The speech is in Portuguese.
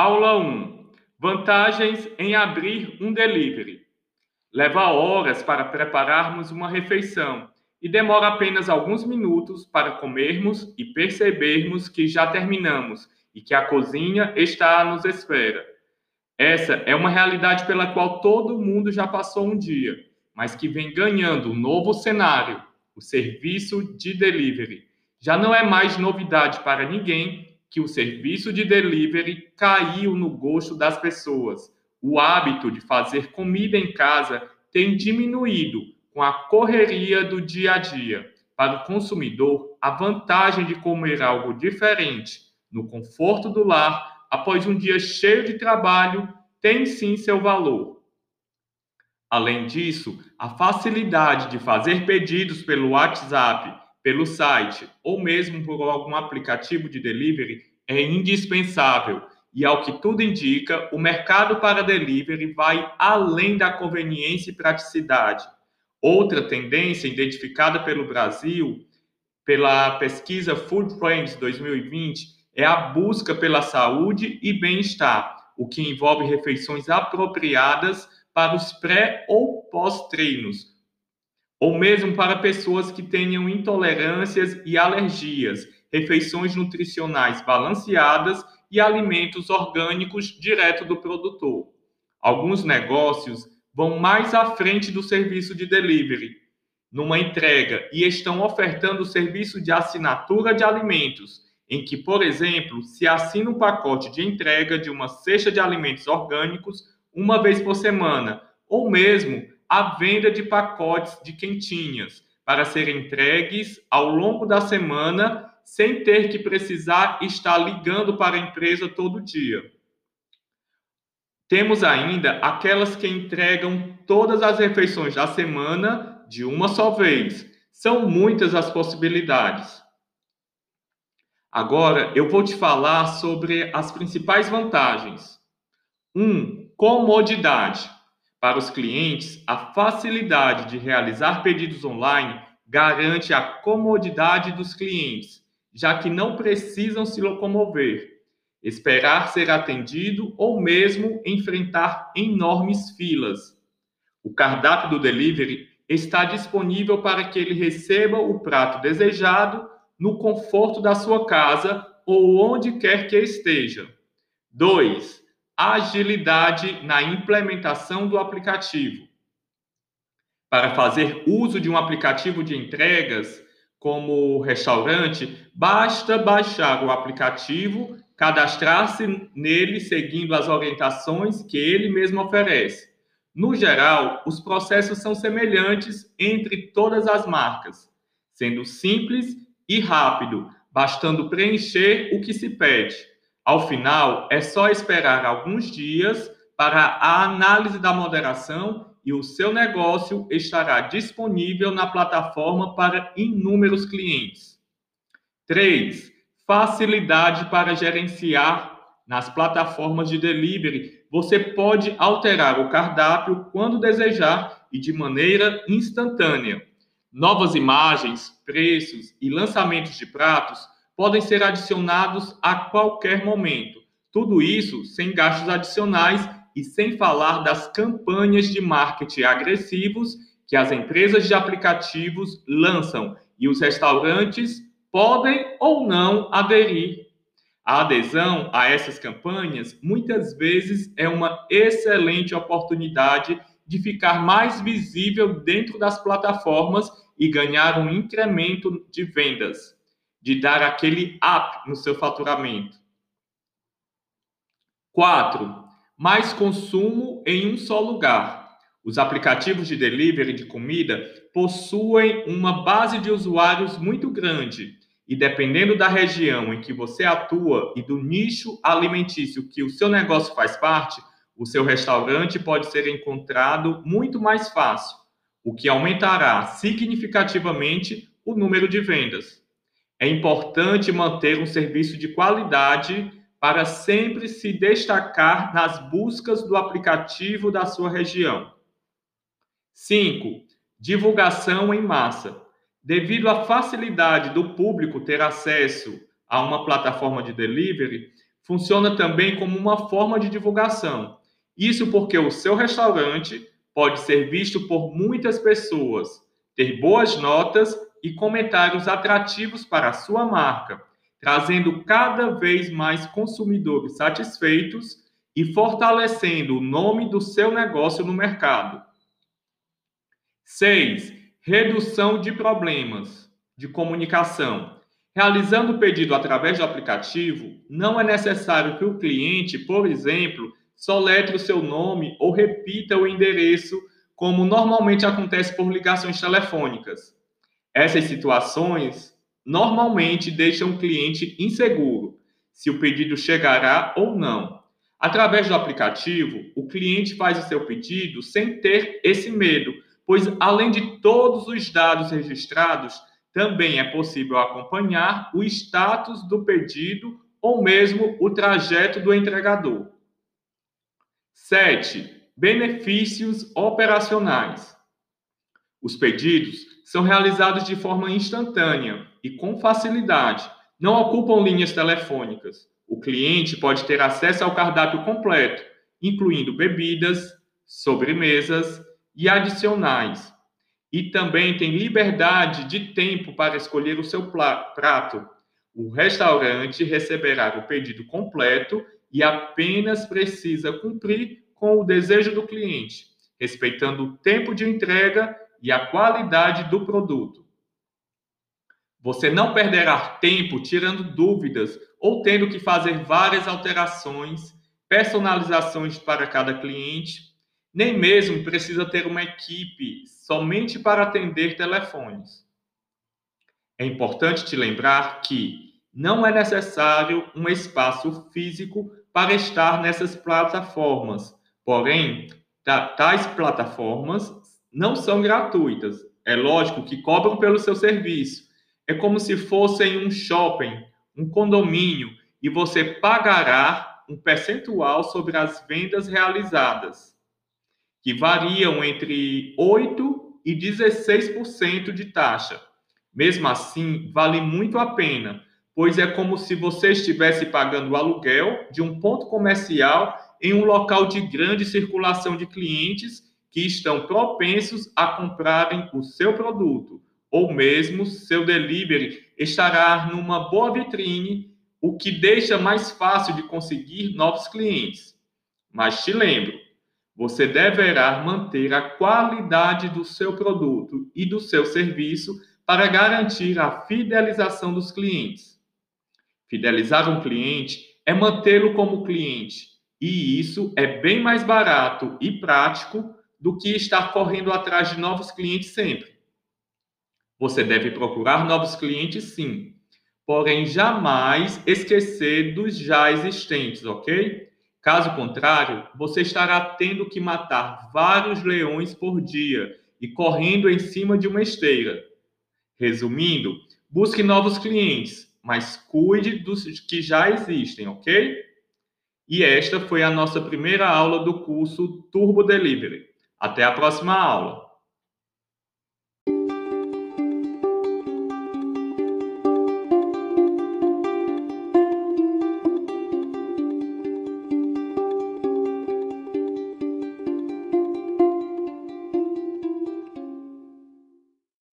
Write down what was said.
Aula 1. Vantagens em abrir um delivery. Leva horas para prepararmos uma refeição e demora apenas alguns minutos para comermos e percebermos que já terminamos e que a cozinha está à nos espera. Essa é uma realidade pela qual todo mundo já passou um dia, mas que vem ganhando um novo cenário: o serviço de delivery. Já não é mais novidade para ninguém que o serviço de delivery caiu no gosto das pessoas. O hábito de fazer comida em casa tem diminuído com a correria do dia a dia. Para o consumidor, a vantagem de comer algo diferente no conforto do lar após um dia cheio de trabalho tem sim seu valor. Além disso, a facilidade de fazer pedidos pelo WhatsApp pelo site ou mesmo por algum aplicativo de delivery é indispensável. E ao que tudo indica, o mercado para delivery vai além da conveniência e praticidade. Outra tendência identificada pelo Brasil, pela pesquisa Food Trends 2020, é a busca pela saúde e bem-estar, o que envolve refeições apropriadas para os pré ou pós-treinos, ou mesmo para pessoas que tenham intolerâncias e alergias, refeições nutricionais balanceadas e alimentos orgânicos direto do produtor. Alguns negócios vão mais à frente do serviço de delivery, numa entrega, e estão ofertando o serviço de assinatura de alimentos, em que, por exemplo, se assina um pacote de entrega de uma cesta de alimentos orgânicos uma vez por semana, ou mesmo a venda de pacotes de quentinhas para serem entregues ao longo da semana sem ter que precisar estar ligando para a empresa todo dia. Temos ainda aquelas que entregam todas as refeições da semana de uma só vez. São muitas as possibilidades. Agora eu vou te falar sobre as principais vantagens. 1. Um, comodidade. Para os clientes, a facilidade de realizar pedidos online garante a comodidade dos clientes, já que não precisam se locomover, esperar ser atendido ou mesmo enfrentar enormes filas. O cardápio do delivery está disponível para que ele receba o prato desejado no conforto da sua casa ou onde quer que esteja. 2 agilidade na implementação do aplicativo. Para fazer uso de um aplicativo de entregas, como o restaurante, basta baixar o aplicativo, cadastrar-se nele seguindo as orientações que ele mesmo oferece. No geral, os processos são semelhantes entre todas as marcas, sendo simples e rápido, bastando preencher o que se pede. Ao final, é só esperar alguns dias para a análise da moderação e o seu negócio estará disponível na plataforma para inúmeros clientes. 3. Facilidade para gerenciar nas plataformas de delivery. Você pode alterar o cardápio quando desejar e de maneira instantânea. Novas imagens, preços e lançamentos de pratos podem ser adicionados a qualquer momento. Tudo isso sem gastos adicionais e sem falar das campanhas de marketing agressivos que as empresas de aplicativos lançam e os restaurantes podem ou não aderir. A adesão a essas campanhas muitas vezes é uma excelente oportunidade de ficar mais visível dentro das plataformas e ganhar um incremento de vendas de dar aquele up no seu faturamento. 4. Mais consumo em um só lugar. Os aplicativos de delivery de comida possuem uma base de usuários muito grande e, dependendo da região em que você atua e do nicho alimentício que o seu negócio faz parte, o seu restaurante pode ser encontrado muito mais fácil, o que aumentará significativamente o número de vendas. É importante manter um serviço de qualidade para sempre se destacar nas buscas do aplicativo da sua região. 5. Divulgação em massa. Devido à facilidade do público ter acesso a uma plataforma de delivery, funciona também como uma forma de divulgação. Isso porque o seu restaurante pode ser visto por muitas pessoas, ter boas notas e comentários atrativos para a sua marca, trazendo cada vez mais consumidores satisfeitos e fortalecendo o nome do seu negócio no mercado. 6. Redução de problemas de comunicação. Realizando o pedido através do aplicativo, não é necessário que o cliente, por exemplo, soletre o seu nome ou repita o endereço, como normalmente acontece por ligações telefônicas. Essas situações normalmente deixam o cliente inseguro se o pedido chegará ou não. Através do aplicativo, o cliente faz o seu pedido sem ter esse medo, pois além de todos os dados registrados, também é possível acompanhar o status do pedido ou mesmo o trajeto do entregador. 7. Benefícios operacionais. Os pedidos são realizados de forma instantânea e com facilidade, não ocupam linhas telefônicas. O cliente pode ter acesso ao cardápio completo, incluindo bebidas, sobremesas e adicionais. E também tem liberdade de tempo para escolher o seu prato. O restaurante receberá o pedido completo e apenas precisa cumprir com o desejo do cliente, respeitando o tempo de entrega e a qualidade do produto. Você não perderá tempo tirando dúvidas ou tendo que fazer várias alterações, personalizações para cada cliente, nem mesmo precisa ter uma equipe somente para atender telefones. É importante te lembrar que não é necessário um espaço físico para estar nessas plataformas. Porém, tais plataformas não são gratuitas. É lógico que cobram pelo seu serviço. É como se fossem um shopping, um condomínio, e você pagará um percentual sobre as vendas realizadas, que variam entre 8 e 16% de taxa. Mesmo assim, vale muito a pena, pois é como se você estivesse pagando o aluguel de um ponto comercial em um local de grande circulação de clientes que estão propensos a comprarem o seu produto, ou mesmo seu delivery estará numa boa vitrine, o que deixa mais fácil de conseguir novos clientes. Mas te lembro, você deverá manter a qualidade do seu produto e do seu serviço para garantir a fidelização dos clientes. Fidelizar um cliente é mantê-lo como cliente, e isso é bem mais barato e prático do que estar correndo atrás de novos clientes sempre. Você deve procurar novos clientes, sim, porém jamais esquecer dos já existentes, ok? Caso contrário, você estará tendo que matar vários leões por dia e correndo em cima de uma esteira. Resumindo, busque novos clientes, mas cuide dos que já existem, ok? E esta foi a nossa primeira aula do curso Turbo Delivery. Até a próxima aula!